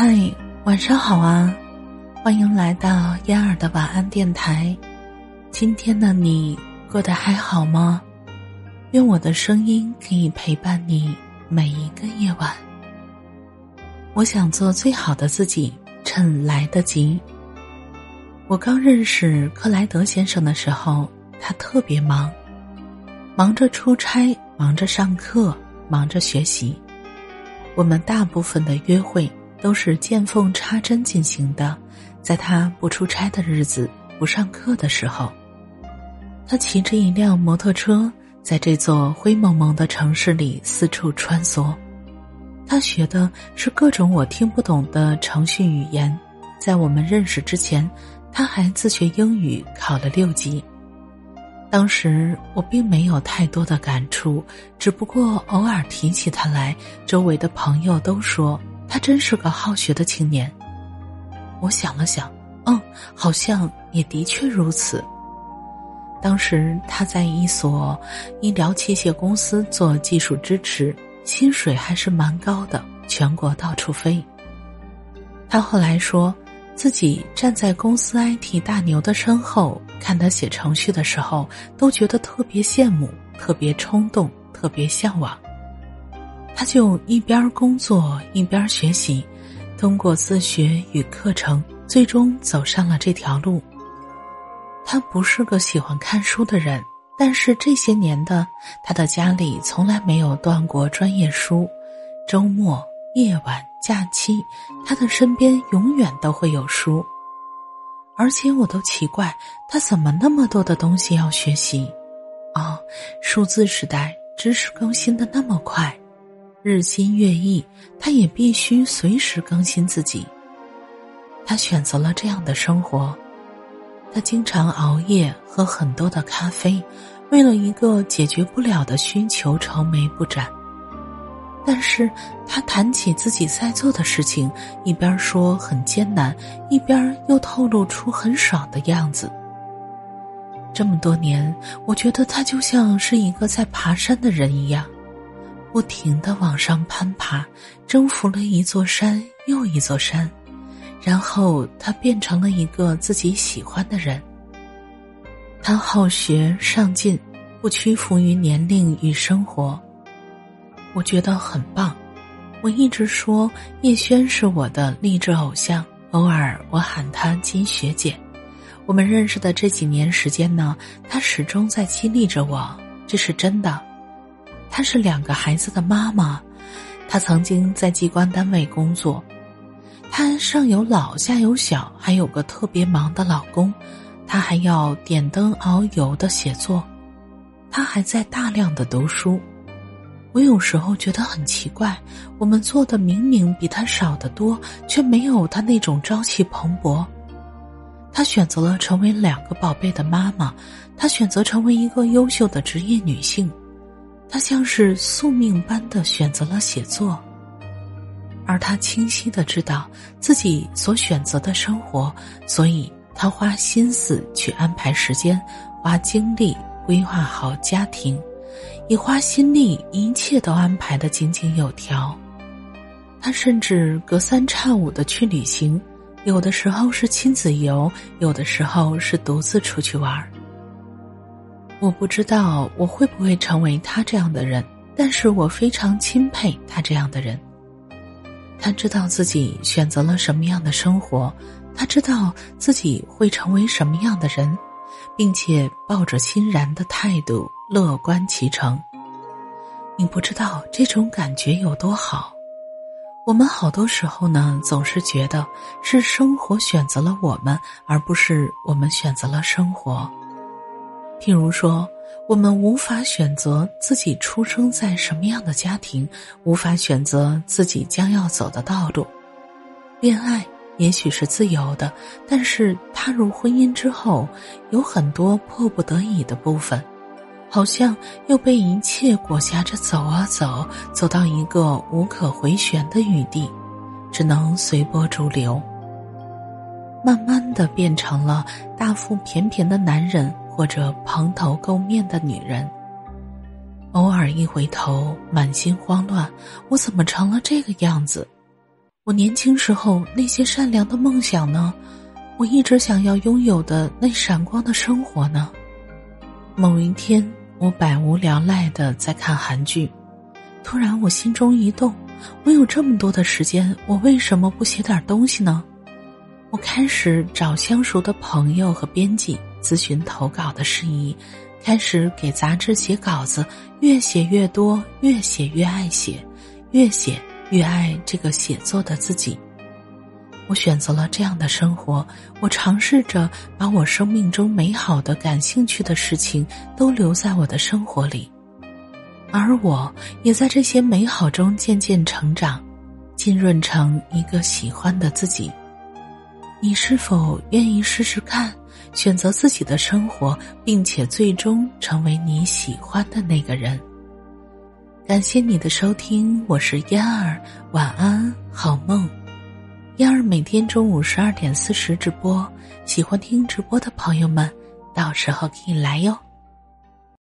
嗨，晚上好啊！欢迎来到燕儿的晚安电台。今天的你过得还好吗？愿我的声音可以陪伴你每一个夜晚。我想做最好的自己，趁来得及。我刚认识克莱德先生的时候，他特别忙，忙着出差，忙着上课，忙着学习。我们大部分的约会都是见缝插针进行的，在他不出差的日子、不上课的时候，他骑着一辆摩托车，在这座灰蒙蒙的城市里四处穿梭。他学的是各种我听不懂的程序语言，在我们认识之前，他还自学英语考了六级。当时我并没有太多的感触，只不过偶尔提起他来，周围的朋友都说他真是个好学的青年。我想了想，嗯，好像也的确如此。当时他在一所医疗器械公司做技术支持，薪水还是蛮高的，全国到处飞。他后来说。自己站在公司 IT 大牛的身后，看他写程序的时候，都觉得特别羡慕、特别冲动、特别向往。他就一边工作一边学习，通过自学与课程，最终走上了这条路。他不是个喜欢看书的人，但是这些年的他的家里从来没有断过专业书，周末。夜晚假期，他的身边永远都会有书，而且我都奇怪他怎么那么多的东西要学习。哦，数字时代知识更新的那么快，日新月异，他也必须随时更新自己。他选择了这样的生活，他经常熬夜，喝很多的咖啡，为了一个解决不了的需求愁眉不展。但是他谈起自己在做的事情，一边说很艰难，一边又透露出很爽的样子。这么多年，我觉得他就像是一个在爬山的人一样，不停的往上攀爬，征服了一座山又一座山，然后他变成了一个自己喜欢的人。他好学上进，不屈服于年龄与生活。我觉得很棒，我一直说叶轩是我的励志偶像，偶尔我喊他金学姐。我们认识的这几年时间呢，他始终在激励着我，这是真的。她是两个孩子的妈妈，她曾经在机关单位工作，她上有老下有小，还有个特别忙的老公，她还要点灯熬油的写作，她还在大量的读书。我有时候觉得很奇怪，我们做的明明比他少得多，却没有他那种朝气蓬勃。他选择了成为两个宝贝的妈妈，他选择成为一个优秀的职业女性，他像是宿命般的选择了写作。而他清晰的知道自己所选择的生活，所以他花心思去安排时间，花精力规划好家庭。以花心力，一切都安排的井井有条。他甚至隔三差五的去旅行，有的时候是亲子游，有的时候是独自出去玩儿。我不知道我会不会成为他这样的人，但是我非常钦佩他这样的人。他知道自己选择了什么样的生活，他知道自己会成为什么样的人。并且抱着欣然的态度，乐观其成。你不知道这种感觉有多好。我们好多时候呢，总是觉得是生活选择了我们，而不是我们选择了生活。譬如说，我们无法选择自己出生在什么样的家庭，无法选择自己将要走的道路，恋爱。也许是自由的，但是踏入婚姻之后，有很多迫不得已的部分，好像又被一切裹挟着走啊走，走到一个无可回旋的余地，只能随波逐流。慢慢的变成了大腹便便的男人，或者蓬头垢面的女人。偶尔一回头，满心慌乱，我怎么成了这个样子？我年轻时候那些善良的梦想呢？我一直想要拥有的那闪光的生活呢？某一天，我百无聊赖的在看韩剧，突然我心中一动：我有这么多的时间，我为什么不写点东西呢？我开始找相熟的朋友和编辑咨询投稿的事宜，开始给杂志写稿子，越写越多，越写越爱写，越写。越爱这个写作的自己，我选择了这样的生活。我尝试着把我生命中美好的、感兴趣的事情都留在我的生活里，而我也在这些美好中渐渐成长，浸润成一个喜欢的自己。你是否愿意试试看，选择自己的生活，并且最终成为你喜欢的那个人？感谢你的收听，我是燕儿，晚安，好梦。燕儿每天中午十二点四十直播，喜欢听直播的朋友们，到时候可以来哟。